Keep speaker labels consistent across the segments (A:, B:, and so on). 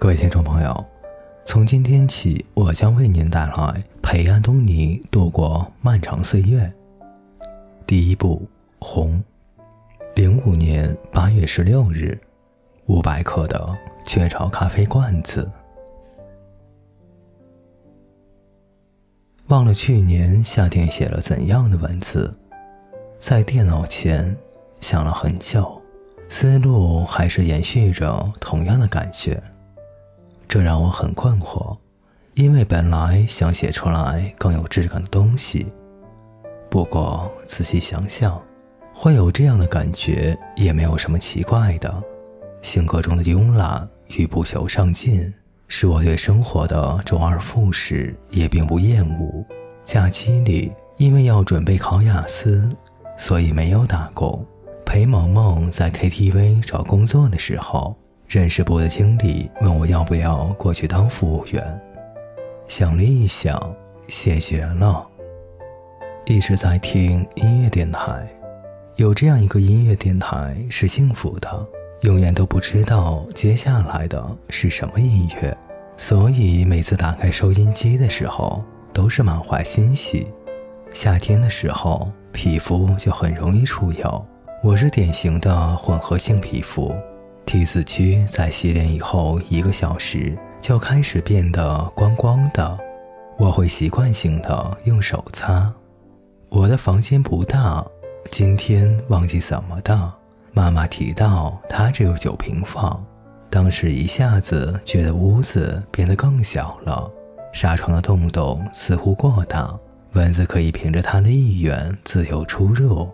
A: 各位听众朋友，从今天起，我将为您带来陪安东尼度过漫长岁月。第一部《红》，零五年八月十六日，五百克的雀巢咖啡罐子。忘了去年夏天写了怎样的文字，在电脑前想了很久，思路还是延续着同样的感觉。这让我很困惑，因为本来想写出来更有质感的东西。不过仔细想想，会有这样的感觉也没有什么奇怪的。性格中的慵懒与不求上进，使我对生活的周而复始也并不厌恶。假期里，因为要准备考雅思，所以没有打工。陪萌萌在 KTV 找工作的时候。人事部的经理问我要不要过去当服务员，想了一想，谢绝了。一直在听音乐电台，有这样一个音乐电台是幸福的，永远都不知道接下来的是什么音乐，所以每次打开收音机的时候都是满怀欣喜。夏天的时候皮肤就很容易出油，我是典型的混合性皮肤。T 字区在洗脸以后一个小时就开始变得光光的，我会习惯性的用手擦。我的房间不大，今天忘记怎么的，妈妈提到她只有九平方，当时一下子觉得屋子变得更小了，纱窗的洞洞似乎过大，蚊子可以凭着它的意愿自由出入。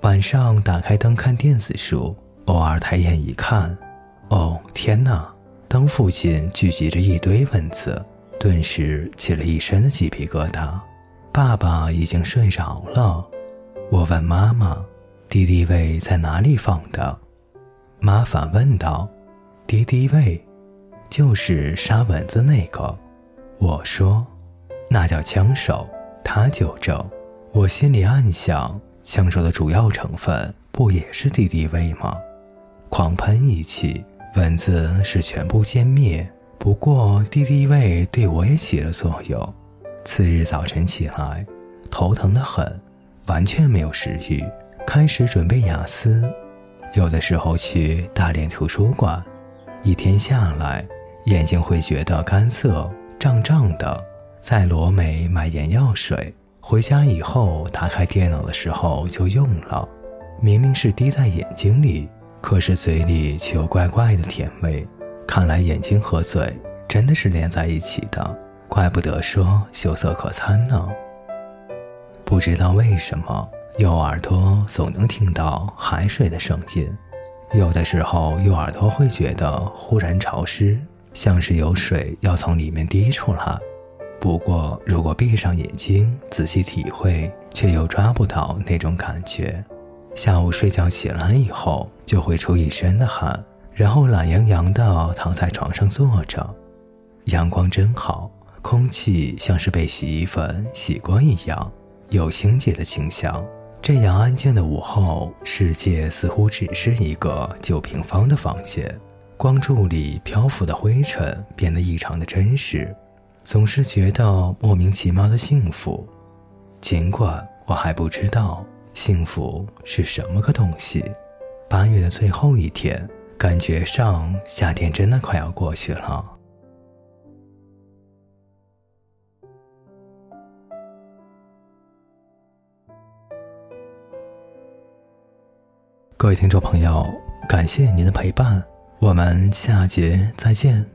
A: 晚上打开灯看电子书。偶尔抬眼一看，哦天哪！当附近聚集着一堆蚊子，顿时起了一身的鸡皮疙瘩。爸爸已经睡着了，我问妈妈：“敌敌畏在哪里放的？”妈反问道：“敌敌畏，就是杀蚊子那个。”我说：“那叫枪手。”他纠正。我心里暗想：枪手的主要成分不也是敌敌畏吗？狂喷一气，蚊子是全部歼灭。不过敌敌畏对我也起了作用。次日早晨起来，头疼得很，完全没有食欲。开始准备雅思，有的时候去大连图书馆，一天下来眼睛会觉得干涩、胀胀的。在罗美买眼药水，回家以后打开电脑的时候就用了，明明是滴在眼睛里。可是嘴里却有怪怪的甜味，看来眼睛和嘴真的是连在一起的，怪不得说秀色可餐呢。不知道为什么右耳朵总能听到海水的声音，有的时候右耳朵会觉得忽然潮湿，像是有水要从里面滴出来。不过如果闭上眼睛仔细体会，却又抓不到那种感觉。下午睡觉起来以后，就会出一身的汗，然后懒洋洋的躺在床上坐着。阳光真好，空气像是被洗衣粉洗过一样，有清洁的清香。这样安静的午后，世界似乎只是一个九平方的房间，光柱里漂浮的灰尘变得异常的真实，总是觉得莫名其妙的幸福，尽管我还不知道。幸福是什么个东西？八月的最后一天，感觉上夏天真的快要过去了。各位听众朋友，感谢您的陪伴，我们下节再见。